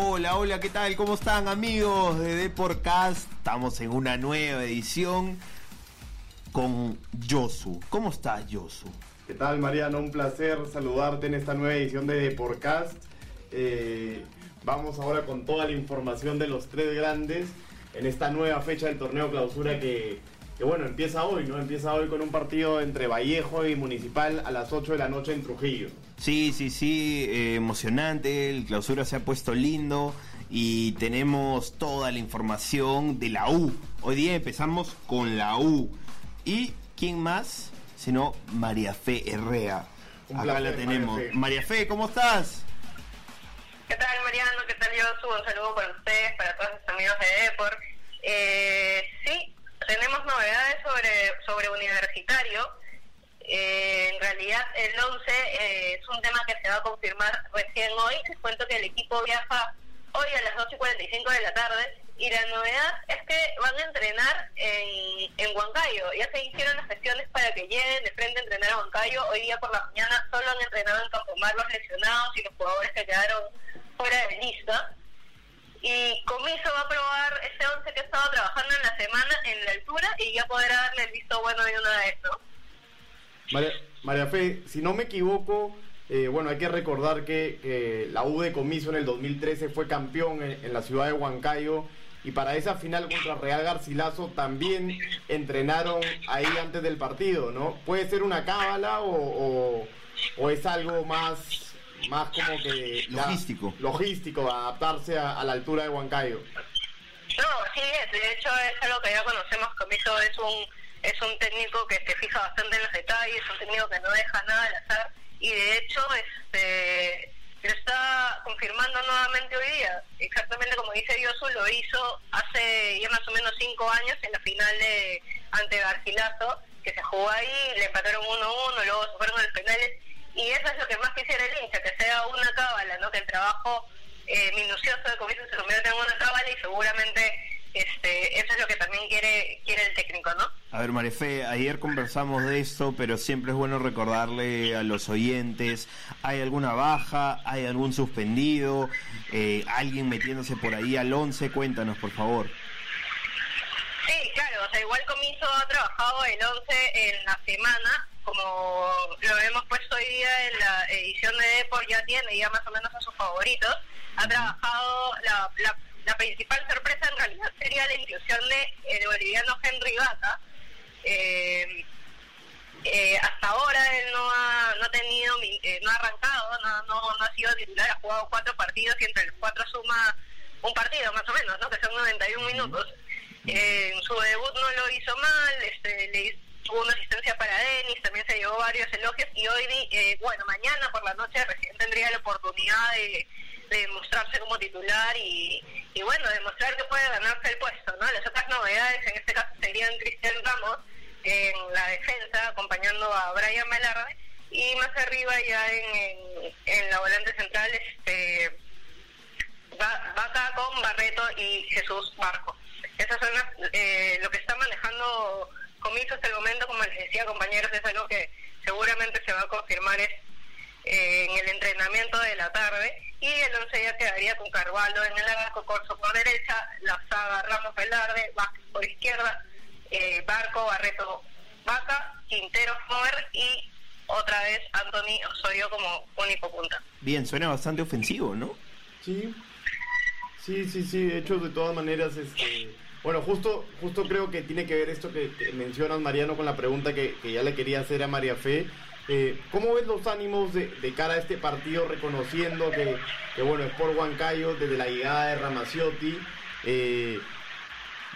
Hola, hola, ¿qué tal? ¿Cómo están amigos de Deporcast? Estamos en una nueva edición con Yosu. ¿Cómo estás, Yosu? ¿Qué tal, Mariano? Un placer saludarte en esta nueva edición de Deporcast. Eh, vamos ahora con toda la información de los tres grandes en esta nueva fecha del torneo clausura que, que, bueno, empieza hoy, ¿no? Empieza hoy con un partido entre Vallejo y Municipal a las 8 de la noche en Trujillo. Sí, sí, sí, eh, emocionante, el clausura se ha puesto lindo y tenemos toda la información de la U. Hoy día empezamos con la U. ¿Y quién más? Sino María Fe Herrea. Un Acá placer, la tenemos. María Fe. María Fe, ¿cómo estás? ¿Qué tal, Mariano? ¿Qué tal, Yosu? Un saludo para ustedes, para todos los amigos de Depor. Eh, sí, tenemos novedades sobre, sobre Universitario. Eh, en realidad, el 11 eh, es un tema que se va a confirmar recién hoy. Les cuento que el equipo viaja hoy a las 2 y 45 de la tarde. Y la novedad es que van a entrenar en, en Huancayo. Ya se hicieron las gestiones para que lleguen de frente a entrenar a Huancayo. Hoy día por la mañana solo han entrenado en Campomar los lesionados y los jugadores que quedaron fuera de lista. Y Comiso va a probar este 11 que ha estado trabajando en la semana en la altura y ya podrá darle el visto bueno de una vez, ¿no? María, María Fe, si no me equivoco, eh, bueno, hay que recordar que, que la U de Comiso en el 2013 fue campeón en, en la ciudad de Huancayo y para esa final contra Real Garcilaso también entrenaron ahí antes del partido, ¿no? ¿Puede ser una cábala o, o- o es algo más, más como que... Logístico. logístico, adaptarse a, a la altura de Huancayo. No, sí es, de hecho es algo que ya conocemos, Comiso es un es un técnico que se fija bastante en los detalles, un técnico que no deja nada al azar y de hecho este lo está confirmando nuevamente hoy día, exactamente como dice Yosu, lo hizo hace ya más o menos cinco años en la final de ante Garcilaso, que se jugó ahí, le empataron 1-1, luego se fueron los penales y eso es lo que más quisiera el hincha, que sea una cábala, ¿no? que el trabajo eh, minucioso de comienzo se convierta en una cábala y seguramente este eso es lo que también quiere quiere el técnico, ¿no? A ver, María Fe, ayer conversamos de esto, pero siempre es bueno recordarle a los oyentes, ¿hay alguna baja? ¿Hay algún suspendido? Eh, ¿Alguien metiéndose por ahí al 11? Cuéntanos, por favor. Sí, claro, o sea, igual Comiso ha trabajado el 11 en la semana, como lo hemos puesto hoy día en la edición de Depor, ya tiene ya más o menos a sus favoritos. Ha trabajado, la, la, la principal sorpresa en realidad sería la inclusión de el boliviano Henry Vaca. Eh, eh, hasta ahora él no ha, no ha tenido, eh, no ha arrancado, no, no, no ha sido titular, ha jugado cuatro partidos y entre los cuatro suma un partido más o menos, ¿no? que son 91 minutos. Eh, en su debut no lo hizo mal, este, le hizo- tuvo una asistencia para Denis, también se llevó varios elogios y hoy, eh, bueno, mañana por la noche recién tendría la oportunidad de, de mostrarse como titular y, y bueno, demostrar que puede ganarse el puesto, ¿no? Las otras novedades en este caso serían Cristian Ramos en la defensa acompañando a Brian Velarde y más arriba ya en, en, la volante central este Va- Vaca con Barreto y Jesús Barco. Esas son las, eh, lo que está manejando Comiso hasta el momento, como les decía compañeros, es algo que seguramente se va a confirmar es, eh, en el entrenamiento de la tarde y el 11 ya quedaría con Carvalho en el arco, Corso por derecha, la saga Ramos Velarde, Vázquez por izquierda, eh, Barco, Barreto, Vaca, Quintero, Fover y otra vez Anthony Osorio como único punta. Bien, suena bastante ofensivo, ¿no? Sí, sí, sí, sí. De hecho, de todas maneras, este, bueno, justo, justo creo que tiene que ver esto que, que mencionas, Mariano, con la pregunta que, que ya le quería hacer a María Fe. Eh, ¿Cómo ves los ánimos de, de cara a este partido, reconociendo que, que, bueno, es por Huancayo, desde la llegada de Ramaciotti? Eh,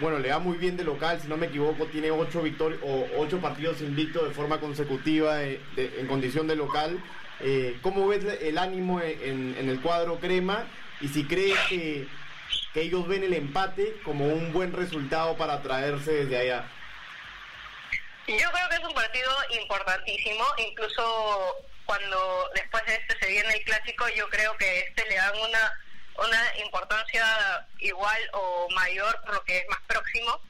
bueno, le va muy bien de local, si no me equivoco, tiene ocho victorias o ocho partidos invictos de forma consecutiva eh, en condición de local. ¿Cómo ves el ánimo en, el cuadro crema? Y si crees que ellos ven el empate como un buen resultado para traerse desde allá. Yo creo que es un partido importantísimo, incluso cuando después de este se viene el clásico, yo creo que este le dan una una importancia igual o mayor por lo que es más próximo.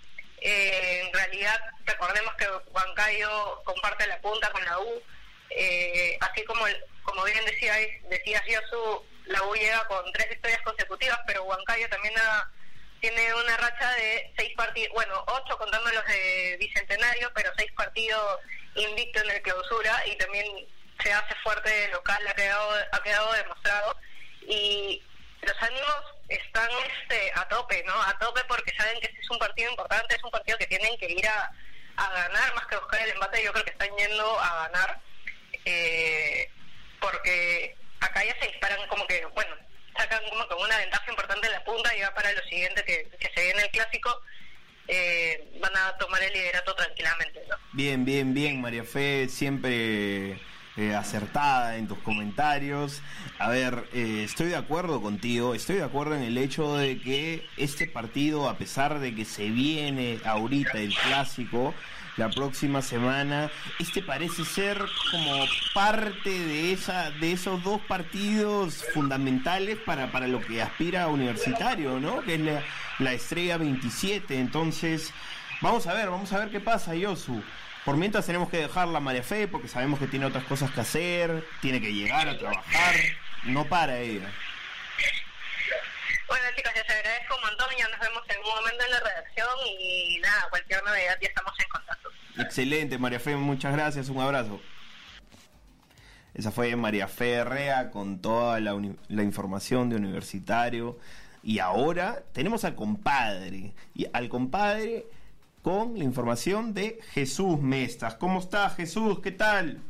Eh, en realidad, recordemos que Huancayo comparte la punta con la U, eh, así como como bien decías, decías Yosu, la U llega con tres victorias consecutivas, pero Huancayo también tiene una racha de seis partidos, bueno, ocho contando los de Bicentenario, pero seis partidos invicto en el clausura y también se hace fuerte local, ha quedado, ha quedado demostrado. Y los ánimos están este, a tope, ¿no? A tope porque saben que este es un partido importante, es un partido que tienen que ir a, a ganar más que buscar el empate. Yo creo que están yendo a ganar eh, porque acá ya se disparan como que, bueno, sacan como que una ventaja importante en la punta y va para lo siguiente que, que se viene el clásico. Eh, van a tomar el liderato tranquilamente. ¿no? Bien, bien, bien, María Fe, siempre eh, acertada en tus comentarios. A ver, eh, estoy de acuerdo contigo, estoy de acuerdo en el hecho de que este partido, a pesar de que se viene ahorita el clásico, la próxima semana. Este parece ser como parte de esa de esos dos partidos fundamentales para, para lo que aspira a Universitario, ¿no? Que es la, la estrella 27. Entonces, vamos a ver, vamos a ver qué pasa, Yosu. Por mientras tenemos que dejar la María Fe porque sabemos que tiene otras cosas que hacer, tiene que llegar a trabajar, no para ella. Bueno chicos, les agradezco un montón, ya nos vemos en un momento en la redacción y nada, cualquier novedad ya estamos en contacto. Excelente, María Fe, muchas gracias, un abrazo. Esa fue María Fe Herrea con toda la, la, información de universitario. Y ahora tenemos al compadre. Y al compadre con la información de Jesús Mestas. ¿Cómo está Jesús? ¿Qué tal?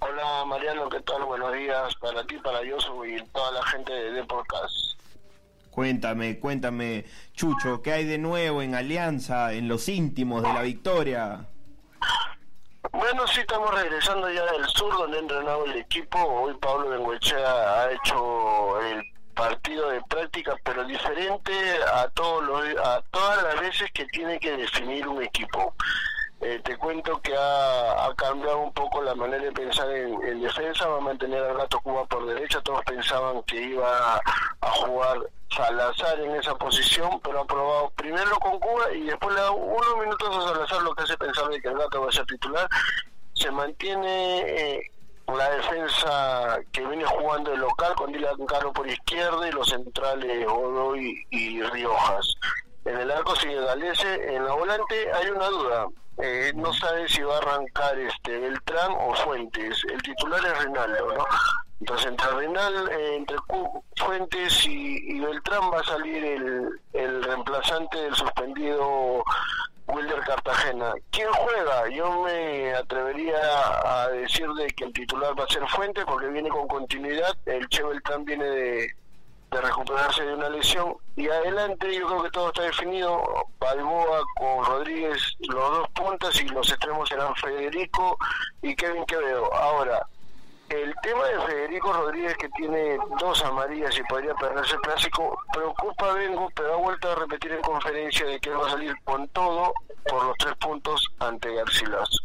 Hola Mariano, ¿qué tal? Buenos días para ti, para Yosu y toda la gente de Deportes. Cuéntame, cuéntame, Chucho, ¿qué hay de nuevo en Alianza, en los íntimos de la victoria? Bueno, sí, estamos regresando ya del sur, donde ha entrenado el equipo. Hoy Pablo Benguechea ha hecho el partido de práctica, pero diferente a, todos los, a todas las veces que tiene que definir un equipo. Eh, te cuento que ha, cambiado un poco la manera de pensar en, defensa, va a mantener al Gato Cuba por derecha, todos pensaban que iba a, jugar Salazar en esa posición, pero ha probado primero con Cuba y después unos minutos a Salazar, lo que hace pensar de que el Gato va a titular. Se mantiene eh, la defensa que viene jugando de local con Dylan Caro por izquierda y los centrales Godoy y Riojas. En el arco sigue Galese, en la volante hay una duda eh, no sabe si va a arrancar este Beltrán o Fuentes. El titular es Reinaldo, ¿no? Entonces entre Renal, eh, entre Fuentes y, Beltrán va a salir el, el reemplazante del suspendido Wilder Cartagena. ¿Quién juega? Yo me atrevería a decir de que el titular va a ser Fuentes porque viene con continuidad. El Che Beltrán viene de, de recuperarse de una lesión. Y adelante yo creo que todo está definido. Balboa con Rodríguez, los dos puntas y los extremos serán Federico y Kevin Quevedo. Ahora, el tema de Federico Rodríguez que tiene dos amarillas y podría perderse el clásico, preocupa a Vengo, pero ha vuelto a repetir en conferencia de que va a salir con todo por los tres puntos ante Garcilaso.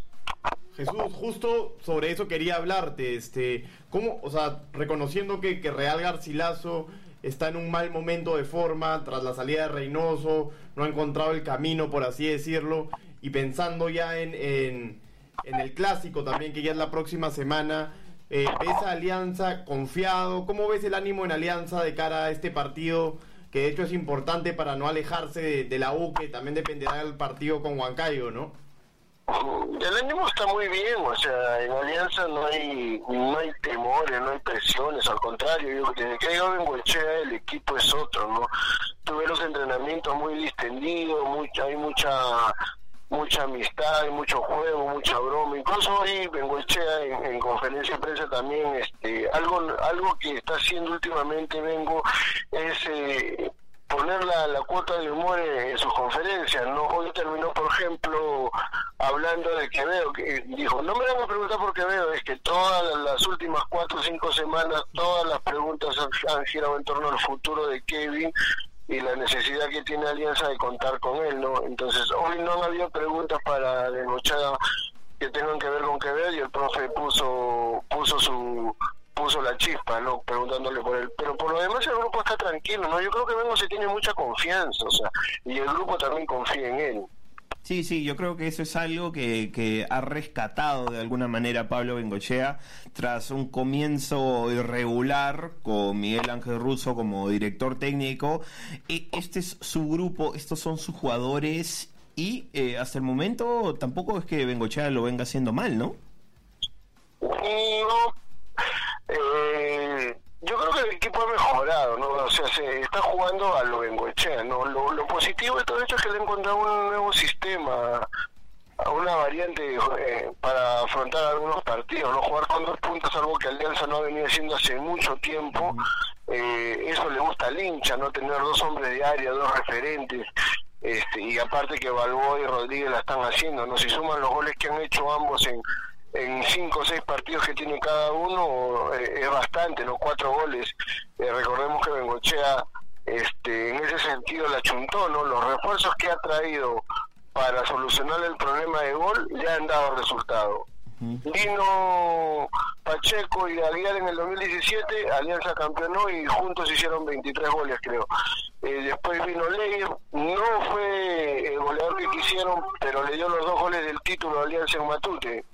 Jesús, justo sobre eso quería hablarte, este, cómo, o sea, reconociendo que, que Real Garcilaso está en un mal momento de forma tras la salida de Reynoso, no ha encontrado el camino, por así decirlo, y pensando ya en, en, el clásico también, que ya es la próxima semana, eh, ¿ves Alianza confiado? ¿Cómo ves el ánimo en Alianza de cara a este partido? Que de hecho es importante para no alejarse de, la U, que también dependerá del partido con Huancayo, ¿no? El ánimo está muy bien, o sea, en Alianza no hay no hay temores, no hay presiones, al contrario, yo desde que yo vengo el equipo es otro, ¿no? Tuve los entrenamientos muy distendidos, mucha, hay mucha mucha amistad, mucho juego, mucha broma, incluso hoy Bengoechea en, en conferencia de prensa también, este, algo algo que está haciendo últimamente Vengo es eh, poner la, la cuota de humor en, sus conferencias, ¿no? Hoy terminó, por ejemplo, hablando de Quevedo, que dijo, no me van a preguntar por Quevedo, es que todas las últimas cuatro o cinco semanas, todas las preguntas han, girado en torno al futuro de Kevin y la necesidad que tiene Alianza de contar con él, ¿no? Entonces, hoy no han habido preguntas para Denochada que tengan que ver con Quevedo y el profe puso puso su puso la chispa, ¿no? Preguntándole por él. Pero por lo demás el grupo está tranquilo, ¿no? Yo creo que Vengo se tiene mucha confianza, o sea, y el grupo también confía en él. Sí, sí, yo creo que eso es algo que, que ha rescatado de alguna manera Pablo Bengochea tras un comienzo irregular con Miguel Ángel Russo como director técnico. E, este es su grupo, estos son sus jugadores y eh, hasta el momento tampoco es que Bengochea lo venga haciendo mal, ¿no? No, eh, creo que el equipo ha mejorado, ¿no? O sea, se está jugando a lo Bengoechea, ¿no? Lo, positivo de todo esto es que le han encontrado un nuevo sistema, una variante eh, para afrontar algunos partidos, no jugar con dos puntos, algo que Alianza no ha venido haciendo hace mucho tiempo. Eh, eso le gusta al hincha, no tener dos hombres de área, dos referentes. Este, y aparte que Balboa y Rodríguez la están haciendo, no si suman los goles que han hecho ambos en, en cinco o seis partidos que tiene cada uno eh, es bastante, los cuatro goles. Eh, recordemos que Bengochea este, en ese sentido la chuntó, ¿no? Los refuerzos que ha traído para solucionar el problema de gol ya han dado resultado. Vino Pacheco y Aguilar en el 2017, Alianza campeonó y juntos hicieron 23 goles, creo. Eh, después vino Leyer, no fue el goleador que quisieron, pero le dio los dos goles del título a Alianza en Matute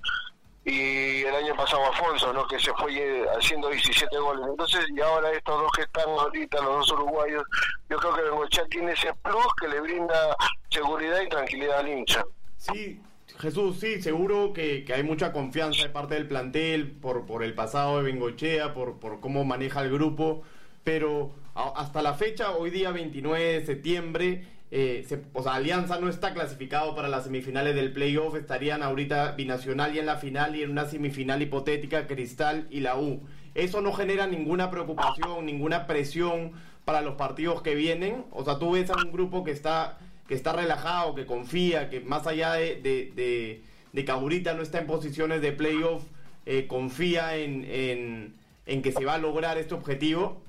y el año pasado Afonso, ¿no? que se fue haciendo 17 goles. Entonces, y ahora estos dos que están ahorita, los dos uruguayos, yo creo que Bengochea tiene ese plus que le brinda seguridad y tranquilidad al hincha. Sí, Jesús, sí, seguro que, hay mucha confianza de parte del plantel por, por el pasado de Bengochea, por, por cómo maneja el grupo, pero hasta la fecha, hoy día 29 de septiembre, eh, o sea, Alianza no está clasificado para las semifinales del playoff, estarían ahorita Binacional y en la final y en una semifinal hipotética Cristal y la U. Eso no genera ninguna preocupación, ninguna presión para los partidos que vienen. O sea, tú ves a un grupo que está, que está relajado, que confía, que más allá de, de, de, que ahorita no está en posiciones de playoff, eh, confía en, en, en que se va a lograr este objetivo.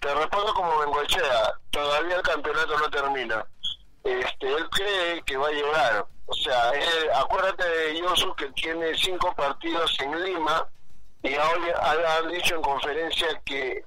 Te respondo como Bengoechea, todavía el campeonato no termina. Este, él cree que va a llegar. O sea, acuérdate de Yosu que tiene cinco partidos en Lima y hoy ha dicho en conferencia que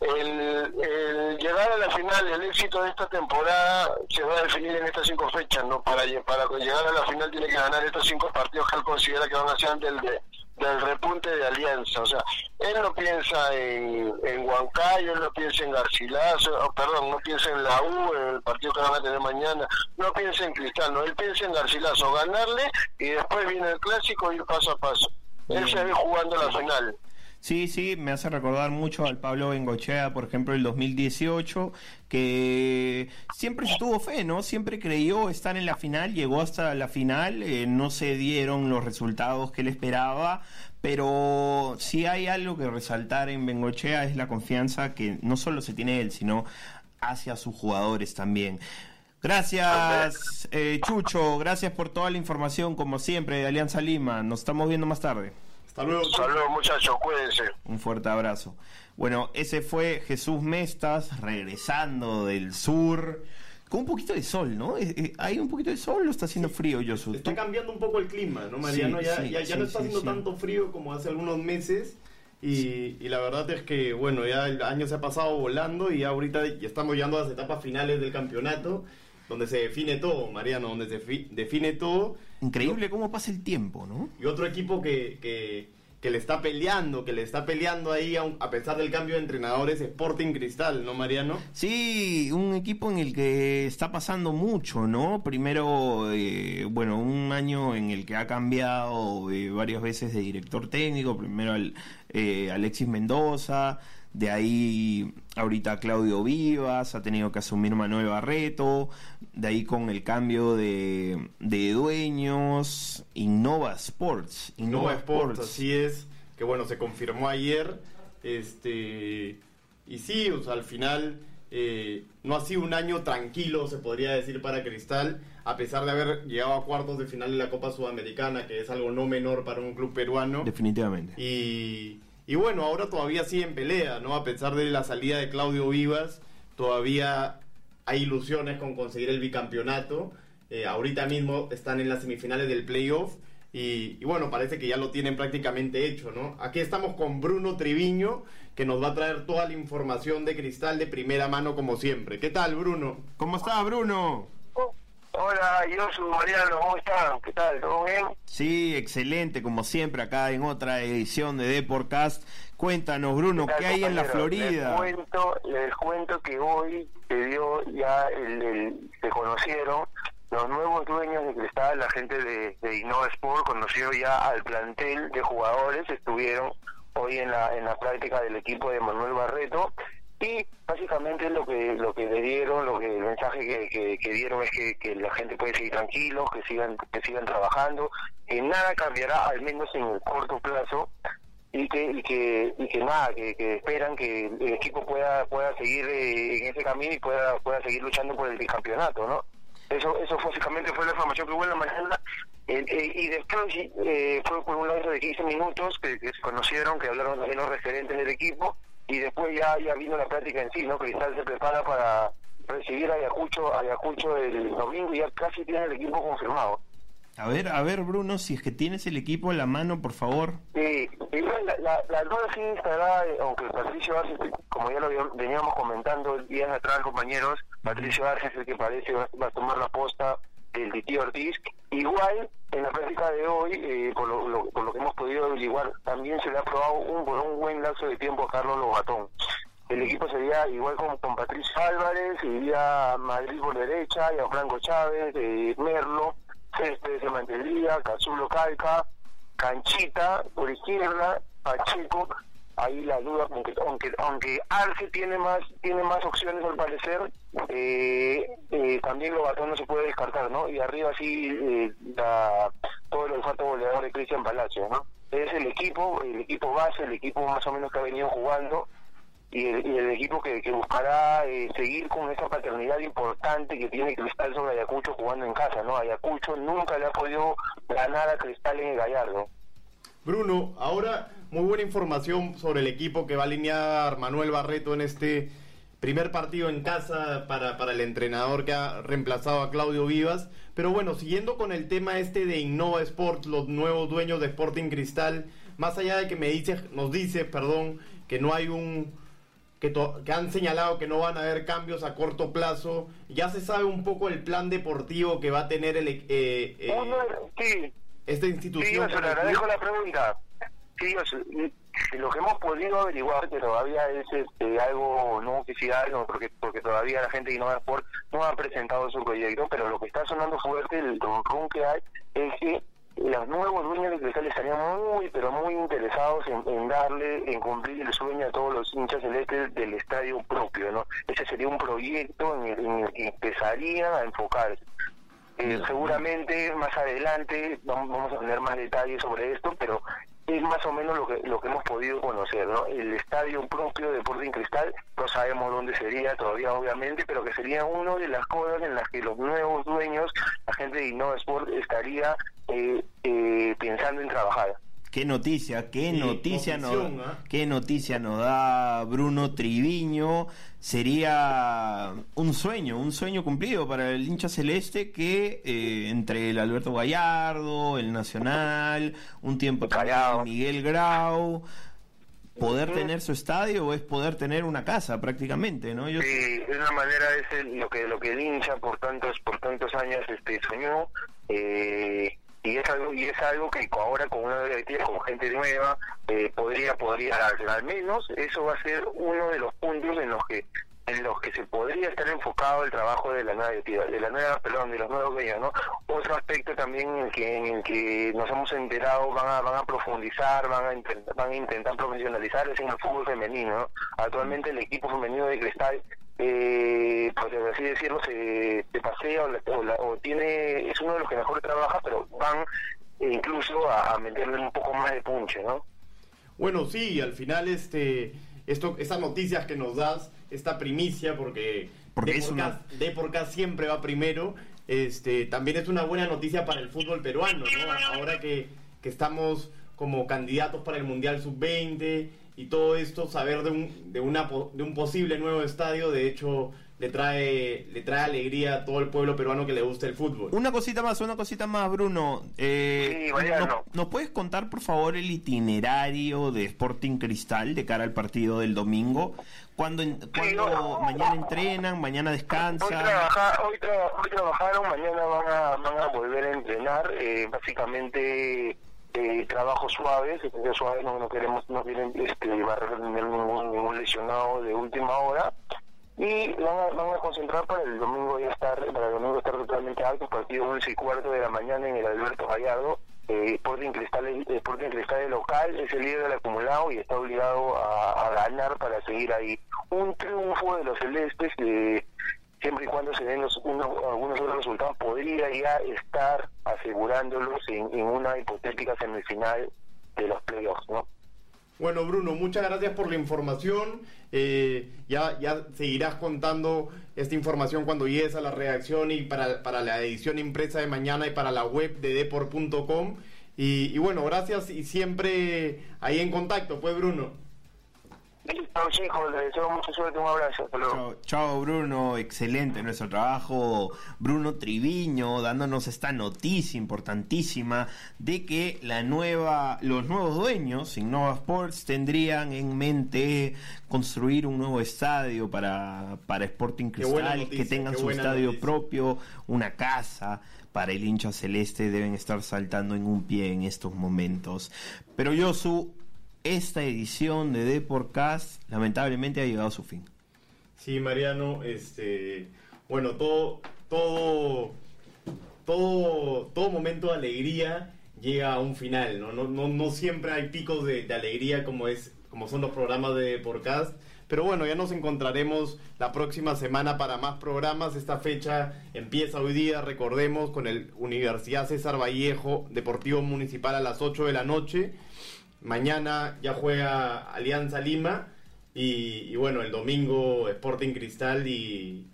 el, llegar a la final, el éxito de esta temporada se va a definir en estas cinco fechas, ¿no? Para, para llegar a la final tiene que ganar estos cinco partidos que él considera que van a ser antes del, del repunte de Alianza. O sea, él no piensa en, en Huancayo, él no piensa en Garcilaso, perdón, no piensa en la U, en el partido que van a tener mañana, no piensa en Cristal, no, él piensa en Garcilaso, ganarle y después viene el clásico ir paso a paso. Él se ve jugando la final. Sí, sí, me hace recordar mucho al Pablo Bengochea, por ejemplo, el 2018, que siempre estuvo fe, ¿no? Siempre creyó estar en la final, llegó hasta la final, eh, no se dieron los resultados que él esperaba, pero si hay algo que resaltar en Bengochea es la confianza que no solo se tiene él, sino hacia sus jugadores también. Gracias, eh, Chucho, gracias por toda la información, como siempre, de Alianza Lima. Nos estamos viendo más tarde. Hasta luego. muchachos. Cuídense. Un fuerte abrazo. Bueno, ese fue Jesús Mestas regresando del sur. Con un poquito de sol, ¿no? Eh, eh, hay un poquito de sol, lo está haciendo frío, Josu. Está cambiando un poco el clima, ¿no, Mariano? ya, ya, no está haciendo tanto frío como hace algunos meses. Y, y, la verdad es que, bueno, ya el año se ha pasado volando y ahorita ya estamos llegando a las etapas finales del campeonato donde se define todo, Mariano, donde se define todo. Increíble cómo pasa el tiempo, ¿no? Y otro equipo que, que, que le está peleando, que le está peleando ahí a, pesar del cambio de entrenadores, Sporting Cristal, ¿no, Mariano? Sí, un equipo en el que está pasando mucho, ¿no? Primero, eh, bueno, un año en el que ha cambiado eh, varias veces de director técnico, primero al, eh, Alexis Mendoza, de ahí ahorita Claudio Vivas, ha tenido que asumir Manuel Barreto, de ahí con el cambio de, de dueños, Innova Sports. Innova, Sports, así es, que bueno, se confirmó ayer, este, y sí, o sea, al final eh, no ha sido un año tranquilo, se podría decir, para Cristal, a pesar de haber llegado a cuartos de final en la Copa Sudamericana, que es algo no menor para un club peruano. Definitivamente. Y y bueno, ahora todavía sigue en pelea, ¿no? A pesar de la salida de Claudio Vivas, todavía hay ilusiones con conseguir el bicampeonato. Eh, ahorita mismo están en las semifinales del playoff. Y, y, bueno, parece que ya lo tienen prácticamente hecho, ¿no? Aquí estamos con Bruno Triviño, que nos va a traer toda la información de cristal de primera mano como siempre. ¿Qué tal, Bruno? ¿Cómo está, Bruno? Hola, Josu, Mariano, ¿cómo están? ¿Qué tal? ¿Todo bien? Sí, excelente, como siempre, acá en otra edición de Deporcast. Cuéntanos, Bruno, ¿qué, hay en la Florida? Les cuento, les cuento que hoy se dio ya, el, se conocieron los nuevos dueños de Cristal, la gente de, de Innova Sport, conoció ya al plantel de jugadores, estuvieron hoy en la, en la práctica del equipo de Manuel Barreto y básicamente lo que lo que le dieron lo que el mensaje que, que, dieron es que, la gente puede seguir tranquilo que sigan que sigan trabajando que nada cambiará al menos en el corto plazo y que y que, nada que, esperan que el equipo pueda pueda seguir eh, en ese camino y pueda pueda seguir luchando por el campeonato no eso eso básicamente fue la información que hubo en la mañana. Eh, eh, y después fue por un lapso de 15 minutos que, se conocieron que hablaron también los referentes del equipo y después ya, ya vino la práctica en sí, ¿no? Cristal se prepara para recibir a Ayacucho, Ayacucho el domingo y ya casi tiene el equipo confirmado. A ver, a ver, Bruno, si es que tienes el equipo en la mano, por favor. Sí, la, la, la duda sí estará, eh, aunque Patricio Arce, como ya lo veníamos comentando días atrás, compañeros, Patricio Arce es el que parece va, va a tomar la posta del Titi Ortiz. Igual, en la práctica de hoy, eh, por, lo, por, lo, que hemos podido averiguar, también se le ha aprobado un, un buen lapso de tiempo a Carlos Lobatón. El equipo sería igual con, con Patricio Álvarez, iría Madrid por derecha, y a Franco Chávez, eh, Merlo, Céspedes se mantendría, Cazulo Calca, Canchita por izquierda, Pacheco, ahí la duda aunque aunque aunque Arce tiene más tiene más opciones al parecer eh, eh, también no se puede descartar no y arriba sí eh, todo el olfato goleador de Cristian Palacio no es el equipo el equipo base el equipo más o menos que ha venido jugando y el, equipo que, que buscará eh, seguir con esa paternidad importante que tiene Cristal sobre Ayacucho jugando en casa no Ayacucho nunca le ha podido ganar a Cristal en el Gallardo. Bruno ahora muy buena información sobre el equipo que va a alinear Manuel Barreto en este primer partido en casa para, para el entrenador que ha reemplazado a Claudio Vivas. Pero bueno, siguiendo con el tema este de Innova Sports, los nuevos dueños de Sporting Cristal, más allá de que me dice, nos dice, perdón, que no hay un que, que, han señalado que no van a haber cambios a corto plazo. Ya se sabe un poco el plan deportivo que va a tener el, eh, eh, esta institución. Sí, le agradezco la pregunta. Sí, lo que hemos podido averiguar, que todavía es este, algo no oficial, no, porque porque todavía la gente de Innova Sport no ha presentado su proyecto, pero lo que está sonando fuerte, el ronron que hay, es que los nuevos dueños de Cristal estarían muy, pero muy interesados en, darle, en cumplir el sueño a todos los hinchas celestes del estadio propio, ¿no? Ese sería un proyecto en el, en el que empezarían a enfocarse. Eh, seguramente más adelante vamos a tener más detalles sobre esto, pero es más o menos lo que lo que hemos podido conocer, ¿no? El estadio propio de Sporting Cristal, no sabemos dónde sería todavía obviamente, pero que sería una de las cosas en las que los nuevos dueños, la gente de Innova Sport estaría eh, eh, pensando en trabajar. Qué noticia, qué noticia nos, ¿ah? qué noticia nos da Bruno Triviño. Sería un sueño, un sueño cumplido para el hincha celeste que eh, entre el Alberto Gallardo, el Nacional, un tiempo también Miguel Grau, poder tener su estadio o es poder tener una casa prácticamente, ¿no? Yo... Sí, de una manera es lo que lo que el hincha por tantos por tantos años este soñó. Eh, y es algo y es algo que ahora con una directiva con gente nueva eh, podría podría darse. Al menos eso va a ser uno de los puntos en los que en los que se podría estar enfocado el trabajo de la nueva de la nueva perdón de los nuevos dueños no otro aspecto también en el que en el que nos hemos enterado van a van a profundizar van a intentar, van a intentar profesionalizar es en el fútbol femenino actualmente el equipo femenino de cristal eh, por así decirlo, se, pasea o, tiene, es uno de los que mejor trabaja, pero van incluso a, meterle un poco más de punche, ¿no? Bueno, sí, al final este, esto, esas noticias que nos das, esta primicia, porque, porque de, por una... de por acá siempre va primero, este, también es una buena noticia para el fútbol peruano, ¿no? Ahora que, que estamos como candidatos para el Mundial Sub-20 y todo esto, saber de un, de, una, de un posible nuevo estadio, de hecho, le trae, le trae alegría a todo el pueblo peruano que le gusta el fútbol. Una cosita más, una cosita más, Bruno. Eh, Sí. ¿nos, nos puedes contar, por favor, el itinerario de Sporting Cristal de cara al partido del domingo? ¿Cuándo, en- cuándo no. mañana entrenan, mañana Hoy, descansan? trabaja- hoy, tra- hoy trabajaron, mañana van a, van a volver a entrenar. eh, básicamente eh, trabajo suave, suave no, no queremos, no quieren este, barrer ningún, ningún lesionado de última hora. Y van a, concentrar para el domingo ya estar, para el domingo estar totalmente alto, partido 11 y cuarto de la mañana en el Alberto Gallardo. Eh, Sporting Cristal, Sporting Cristal local, es el líder del acumulado y está obligado a, ganar para seguir ahí. Un triunfo de los celestes que siempre y cuando se den los, unos, algunos otros resultados, podría ya estar asegurándolos en, en una hipotética semifinal de los playoffs, ¿no? Bueno, Bruno, muchas gracias por la información. Eh, ya, ya seguirás contando esta información cuando llegues a la redacción y para, para la edición impresa de mañana y para la web de deport.com. Y, y bueno, gracias y siempre ahí en contacto, pues Bruno. Listo, chicos, les deseo mucha suerte, un abrazo. Hasta luego. Chao, chao, Bruno, excelente nuestro trabajo. Bruno Triviño dándonos esta noticia importantísima de que la nueva, los nuevos dueños, Innova Sports, tendrían en mente construir un nuevo estadio para, para Sporting Cristal, noticia, que tengan su estadio noticia. propio, una casa para el hincha celeste, deben estar saltando en un pie en estos momentos. Pero Yosu, esta edición de Deportcast lamentablemente ha llegado a su fin. Sí, Mariano, este, bueno, todo, todo, todo, todo momento de alegría llega a un final, ¿no? No, no, no siempre hay picos de, de alegría como es, como son los programas de podcast. Pero bueno, ya nos encontraremos la próxima semana para más programas. Esta fecha empieza hoy día, recordemos, con el Universidad César Vallejo, Deportivo Municipal a las 8 de la noche. Mañana ya juega Alianza Lima. Y, y bueno, el domingo Sporting Cristal y...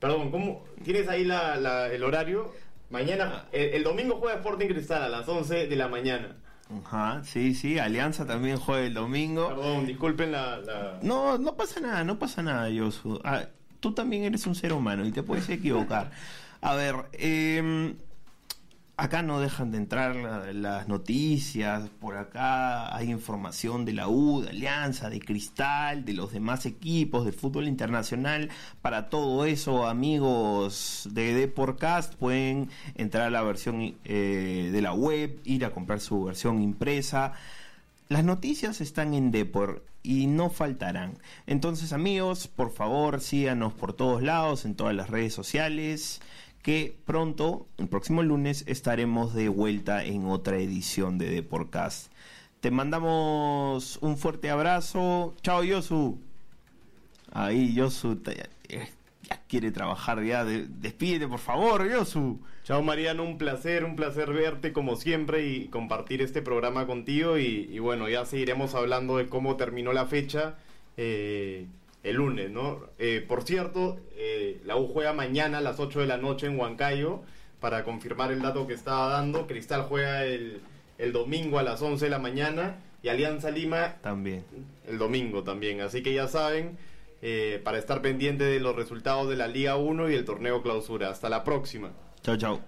Perdón, ¿cómo? ¿Tienes ahí la, la- el horario? Mañana, el, el domingo juega Sporting Cristal a las 11 de la mañana. Ajá, sí, sí, Alianza también juega el domingo. Perdón, disculpen la... la- No, no pasa nada, no pasa nada, Yosu. Ah, tú también eres un ser humano y te puedes equivocar. A ver, eh, acá no dejan de entrar la- las noticias, por acá hay información de la U, de Alianza, de Cristal, de los demás equipos, del fútbol internacional. Para todo eso, amigos de Deporcast, pueden entrar a la versión eh, de la web, ir a comprar su versión impresa. Las noticias están en Depor y no faltarán. Entonces, amigos, por favor, síganos por todos lados, en todas las redes sociales, que pronto, el próximo lunes, estaremos de vuelta en otra edición de Deporcast. Te mandamos un fuerte abrazo. Chao, Yosu. Ahí, Yosu eh, ya quiere trabajar ya. De- despídete, por favor, Yosu. Chao Mariano, un placer, un placer verte como siempre y compartir este programa contigo y, y bueno, ya seguiremos hablando de cómo terminó la fecha eh, el lunes, ¿no? Eh, por cierto, eh, la U juega mañana a las 8 de la noche en Huancayo para confirmar el dato que estaba dando. Cristal juega el, el domingo a las 11 de la mañana y Alianza Lima También. el domingo también. Así que ya saben, eh, para estar pendiente de los resultados de la Liga 1 y el torneo clausura. Hasta la próxima. Chao, chao.